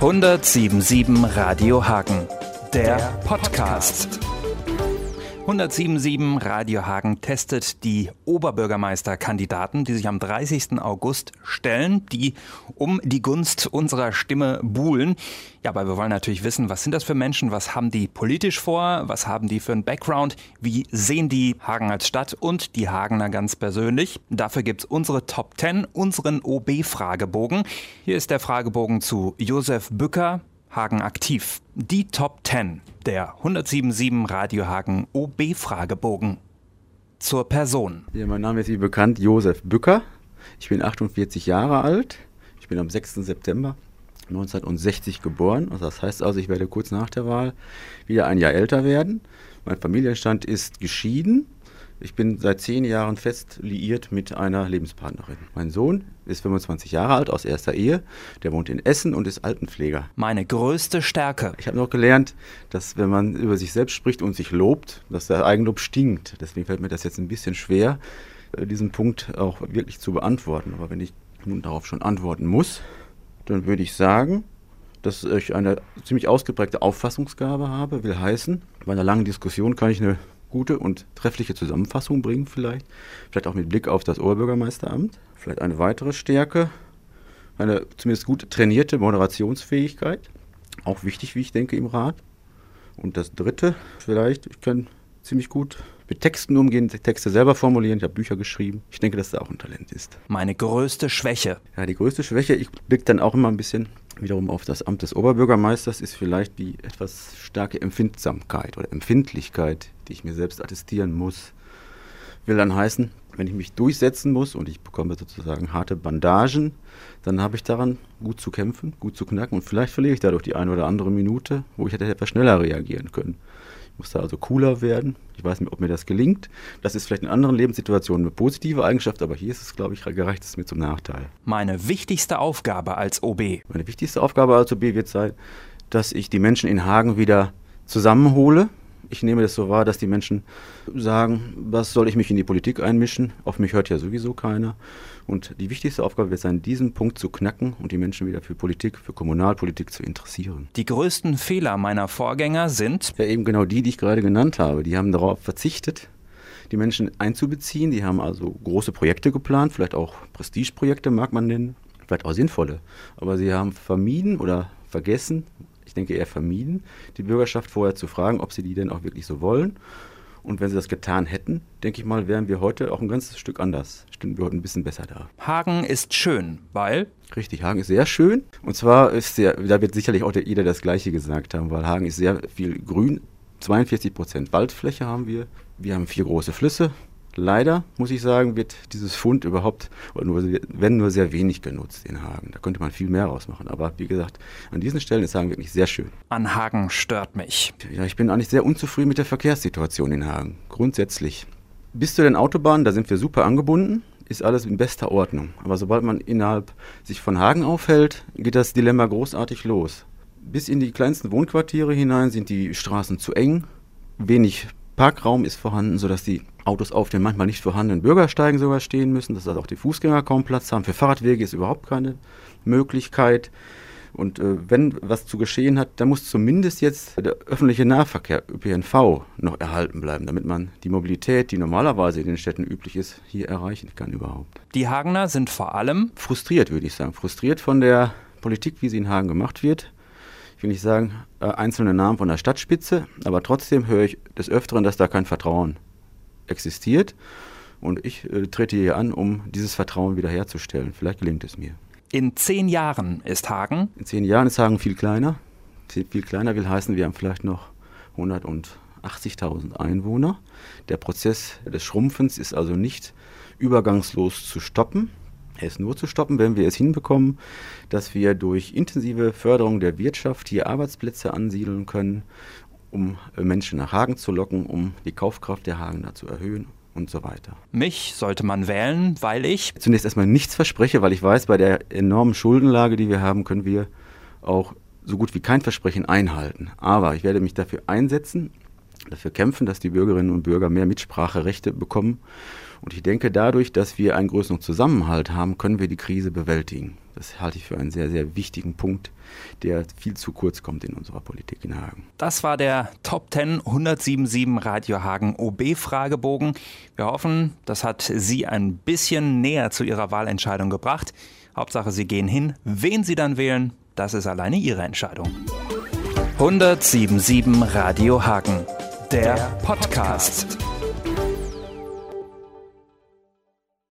1077 Radio Hagen, der, Podcast. 1077 Radio Hagen testet die Oberbürgermeisterkandidaten, die sich am 30. August stellen, die um die Gunst unserer Stimme buhlen. Ja, aber wir wollen natürlich wissen, was sind das für Menschen, was haben die politisch vor, was haben die für einen Background, wie sehen die Hagen als Stadt und die Hagener ganz persönlich. Dafür gibt's unsere Top 10, unseren OB-Fragebogen. Hier ist der Fragebogen zu Josef Bücker, Hagen aktiv. Die Top 10 der 1077 Radio Hagen OB-Fragebogen. Zur Person. Ja, mein Name ist wie bekannt Josef Bücker. Ich bin 48 Jahre alt. Ich bin am 6. September 1960 geboren. Das heißt also, ich werde kurz nach der Wahl wieder ein Jahr älter werden. Mein Familienstand ist geschieden. Ich bin seit zehn Jahren fest liiert mit einer Lebenspartnerin. Mein Sohn ist 25 Jahre alt aus erster Ehe. Der wohnt in Essen und ist Altenpfleger. Meine größte Stärke. Ich habe noch gelernt, dass wenn man über sich selbst spricht und sich lobt, dass der Eigenlob stinkt. Deswegen fällt mir das jetzt ein bisschen schwer, diesen Punkt auch wirklich zu beantworten. Aber wenn ich nun darauf schon antworten muss, dann würde ich sagen, dass ich eine ziemlich ausgeprägte Auffassungsgabe habe, will heißen, bei einer langen Diskussion kann ich eine gute und treffliche Zusammenfassung bringen vielleicht. Vielleicht auch mit Blick auf das Oberbürgermeisteramt. Vielleicht eine weitere Stärke, eine zumindest gut trainierte Moderationsfähigkeit. Auch wichtig, wie ich denke, im Rat. Und das Dritte, vielleicht, ich kann ziemlich gut mit Texten umgehen, Texte selber formulieren. Ich habe Bücher geschrieben. Ich denke, dass da auch ein Talent ist. Meine größte Schwäche. Ja, die größte Schwäche, ich blicke dann auch immer ein bisschen wiederum auf das Amt des Oberbürgermeisters, ist vielleicht die etwas starke Empfindsamkeit oder Empfindlichkeit, die ich mir selbst attestieren muss. Will dann heißen, wenn ich mich durchsetzen muss und ich bekomme sozusagen harte Bandagen, dann habe ich daran gut zu kämpfen, gut zu knacken und vielleicht verliere ich dadurch die eine oder andere Minute, wo ich hätte etwas schneller reagieren können. Ich muss da also cooler werden. Ich weiß nicht, ob mir das gelingt. Das ist vielleicht in anderen Lebenssituationen eine positive Eigenschaft, aber hier ist es, glaube ich, gereicht es mir zum Nachteil. Meine wichtigste Aufgabe als OB. Meine wichtigste Aufgabe als OB wird sein, dass ich die Menschen in Hagen wieder zusammenhole, ich nehme das so wahr, dass die Menschen sagen, was soll ich mich in die Politik einmischen? Auf mich hört ja sowieso keiner. Und die wichtigste Aufgabe wird sein, diesen Punkt zu knacken und die Menschen wieder für Politik, für Kommunalpolitik zu interessieren. Die größten Fehler meiner Vorgänger sind? Ja, eben genau die, die ich gerade genannt habe. Die haben darauf verzichtet, die Menschen einzubeziehen. Die haben also große Projekte geplant, vielleicht auch Prestigeprojekte mag man nennen, vielleicht auch sinnvolle. Aber sie haben vermieden oder vergessen, ich denke eher vermieden, die Bürgerschaft vorher zu fragen, ob sie die denn auch wirklich so wollen. Und wenn sie das getan hätten, denke ich mal, wären wir heute auch ein ganzes Stück anders. Stimmt, wir heute ein bisschen besser da. Hagen ist schön, weil? Richtig, Hagen ist sehr schön. Und zwar ist sehr, da wird sicherlich auch jeder das Gleiche gesagt haben, weil Hagen ist sehr viel grün. 42 Prozent Waldfläche haben wir. Wir haben vier große Flüsse, Leider, muss ich sagen, wird dieses Fund überhaupt, nur, wenn nur sehr wenig genutzt in Hagen. Da könnte man viel mehr rausmachen. Aber wie gesagt, an diesen Stellen ist Hagen wirklich sehr schön. An Hagen stört mich. Ja, ich bin eigentlich sehr unzufrieden mit der Verkehrssituation in Hagen. Grundsätzlich. Bis zu den Autobahnen, da sind wir super angebunden ist alles in bester Ordnung. Aber sobald man innerhalb sich von Hagen aufhält, geht das Dilemma großartig los. Bis in die kleinsten Wohnquartiere hinein sind die Straßen zu eng, wenig Parkraum ist vorhanden, sodass die Autos auf den manchmal nicht vorhandenen Bürgersteigen sogar stehen müssen, dass also auch die Fußgänger kaum Platz haben. Für Fahrradwege ist überhaupt keine Möglichkeit. Und äh, wenn was zu geschehen hat, dann muss zumindest jetzt der öffentliche Nahverkehr, ÖPNV, noch erhalten bleiben, damit man die Mobilität, die normalerweise in den Städten üblich ist, hier erreichen kann überhaupt. Die Hagener sind vor allem frustriert, würde ich sagen. Frustriert von der Politik, wie sie in Hagen gemacht wird ich will nicht sagen, äh, einzelne Namen von der Stadtspitze, aber trotzdem höre ich des Öfteren, dass da kein Vertrauen existiert. Und ich äh, trete hier an, um dieses Vertrauen wiederherzustellen. Vielleicht gelingt es mir. In zehn Jahren ist Hagen? In zehn Jahren ist Hagen viel kleiner. Viel kleiner will heißen, wir haben vielleicht noch 180.000 Einwohner. Der Prozess des Schrumpfens ist also nicht übergangslos zu stoppen. Er ist nur zu stoppen, wenn wir es hinbekommen, dass wir durch intensive Förderung der Wirtschaft hier Arbeitsplätze ansiedeln können, um äh, Menschen nach Hagen zu locken, um die Kaufkraft der Hagener zu erhöhen und so weiter. Mich sollte man wählen, weil ich zunächst erstmal nichts verspreche, weil ich weiß, bei der enormen Schuldenlage, die wir haben, können wir auch so gut wie kein Versprechen einhalten. Aber ich werde mich dafür einsetzen, dafür kämpfen, dass die Bürgerinnen und Bürger mehr Mitspracherechte bekommen Und ich denke, dadurch, dass wir einen größeren Zusammenhalt haben, können wir die Krise bewältigen. Das halte ich für einen sehr, sehr wichtigen Punkt, der viel zu kurz kommt in unserer Politik in Hagen. Das war der Top 10 1077 Radio Hagen OB-Fragebogen. Wir hoffen, das hat Sie ein bisschen näher zu Ihrer Wahlentscheidung gebracht. Hauptsache, Sie gehen hin. Wen Sie dann wählen, das ist alleine Ihre Entscheidung. 1077 Radio Hagen, der Podcast.